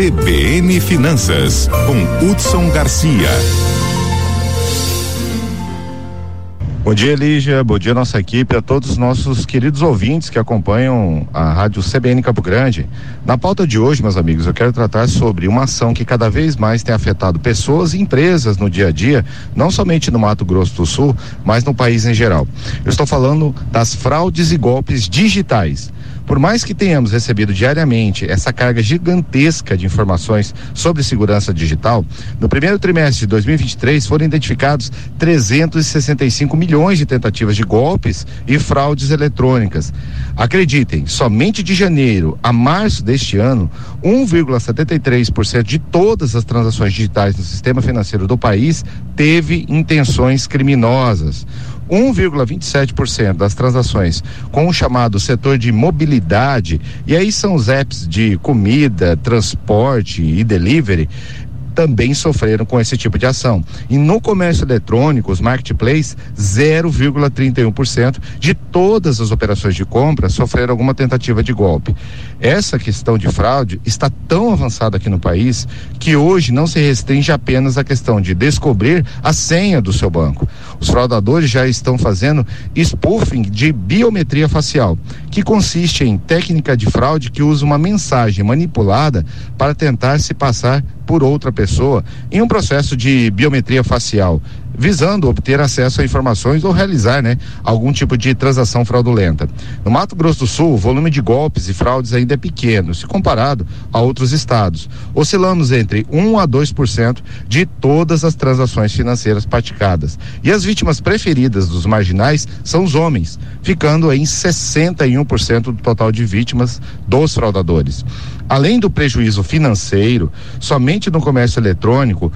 CBN Finanças, com Hudson Garcia. Bom dia, Lígia. Bom dia, nossa equipe, a todos os nossos queridos ouvintes que acompanham a Rádio CBN Campo Grande. Na pauta de hoje, meus amigos, eu quero tratar sobre uma ação que cada vez mais tem afetado pessoas e empresas no dia a dia, não somente no Mato Grosso do Sul, mas no país em geral. Eu estou falando das fraudes e golpes digitais. Por mais que tenhamos recebido diariamente essa carga gigantesca de informações sobre segurança digital, no primeiro trimestre de 2023 foram identificados 365 milhões de tentativas de golpes e fraudes eletrônicas. Acreditem, somente de janeiro a março deste ano, 1,73% de todas as transações digitais no sistema financeiro do país teve intenções criminosas. 1,27% das transações com o chamado setor de mobilidade, e aí são os apps de comida, transporte e delivery, também sofreram com esse tipo de ação. E no comércio eletrônico, os marketplaces, 0,31% de todas as operações de compra sofreram alguma tentativa de golpe. Essa questão de fraude está tão avançada aqui no país que hoje não se restringe apenas à questão de descobrir a senha do seu banco. Os fraudadores já estão fazendo spoofing de biometria facial, que consiste em técnica de fraude que usa uma mensagem manipulada para tentar se passar por outra pessoa em um processo de biometria facial visando obter acesso a informações ou realizar, né, algum tipo de transação fraudulenta. No Mato Grosso do Sul, o volume de golpes e fraudes ainda é pequeno, se comparado a outros estados. Oscilamos entre 1 a 2% de todas as transações financeiras praticadas. E as vítimas preferidas dos marginais são os homens, ficando em 61% do total de vítimas dos fraudadores. Além do prejuízo financeiro, somente no comércio eletrônico,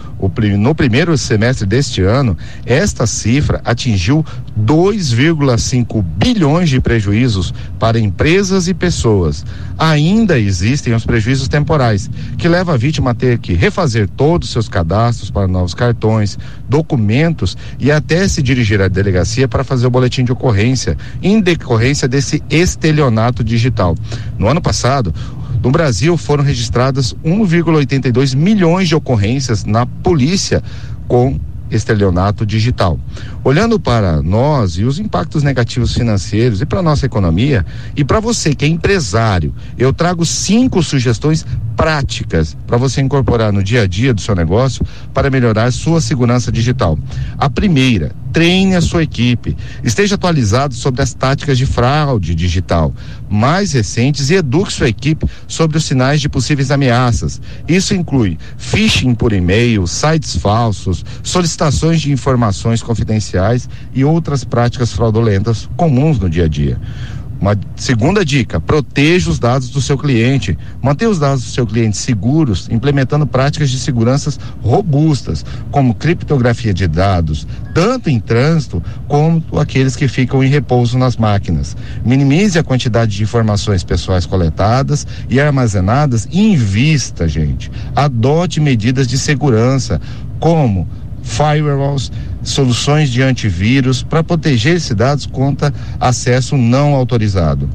no primeiro semestre deste ano, esta cifra atingiu 2,5 bilhões de prejuízos para empresas e pessoas. Ainda existem os prejuízos temporais, que leva a vítima a ter que refazer todos os seus cadastros para novos cartões, documentos e até se dirigir à delegacia para fazer o boletim de ocorrência, em decorrência desse estelionato digital. No ano passado, no Brasil foram registradas 1,82 milhões de ocorrências na polícia com estelionato digital. Olhando para nós e os impactos negativos financeiros e para nossa economia, e para você que é empresário, eu trago cinco sugestões práticas para você incorporar no dia a dia do seu negócio para melhorar sua segurança digital. A primeira, treine a sua equipe, esteja atualizado sobre as táticas de fraude digital mais recentes e eduque sua equipe sobre os sinais de possíveis ameaças. Isso inclui phishing por e-mail, sites falsos, solicitações de informações confidenciais e outras práticas fraudulentas comuns no dia a dia. Uma segunda dica: proteja os dados do seu cliente. Mantenha os dados do seu cliente seguros, implementando práticas de seguranças robustas, como criptografia de dados, tanto em trânsito como aqueles que ficam em repouso nas máquinas. Minimize a quantidade de informações pessoais coletadas e armazenadas e invista, gente. Adote medidas de segurança, como firewalls, soluções de antivírus para proteger esses dados contra acesso não autorizado.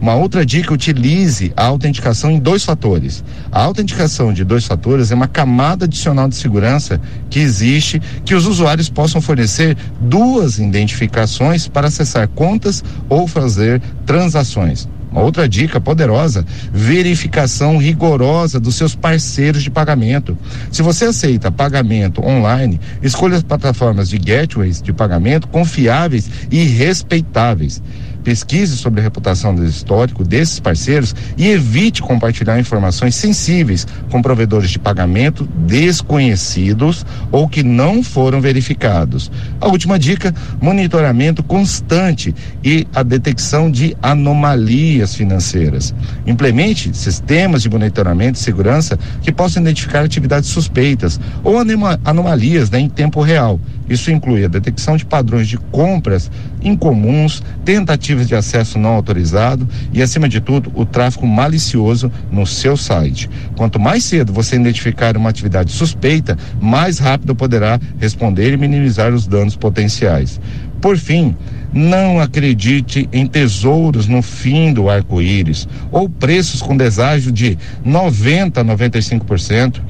Uma outra dica, utilize a autenticação em dois fatores. A autenticação de dois fatores é uma camada adicional de segurança que existe que os usuários possam fornecer duas identificações para acessar contas ou fazer transações. Uma outra dica poderosa: verificação rigorosa dos seus parceiros de pagamento. Se você aceita pagamento online, escolha as plataformas de gateways de pagamento confiáveis e respeitáveis. Pesquise sobre a reputação do histórico desses parceiros e evite compartilhar informações sensíveis com provedores de pagamento desconhecidos ou que não foram verificados. A última dica: monitoramento constante e a detecção de anomalias financeiras. Implemente sistemas de monitoramento e segurança que possam identificar atividades suspeitas ou anomalias né, em tempo real. Isso inclui a detecção de padrões de compras incomuns, tentativas de acesso não autorizado e, acima de tudo, o tráfego malicioso no seu site. Quanto mais cedo você identificar uma atividade suspeita, mais rápido poderá responder e minimizar os danos potenciais. Por fim, Não acredite em tesouros no fim do arco-íris ou preços com deságio de 90 a 95%.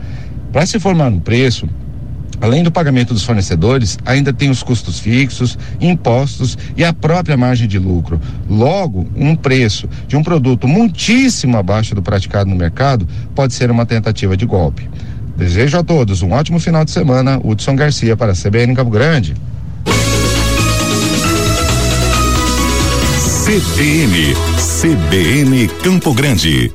Para se formar um preço, Além do pagamento dos fornecedores, ainda tem os custos fixos, impostos e a própria margem de lucro. Logo, um preço de um produto muitíssimo abaixo do praticado no mercado pode ser uma tentativa de golpe. Desejo a todos um ótimo final de semana. Hudson Garcia para a CBN Campo Grande. CBN, CBN Campo Grande.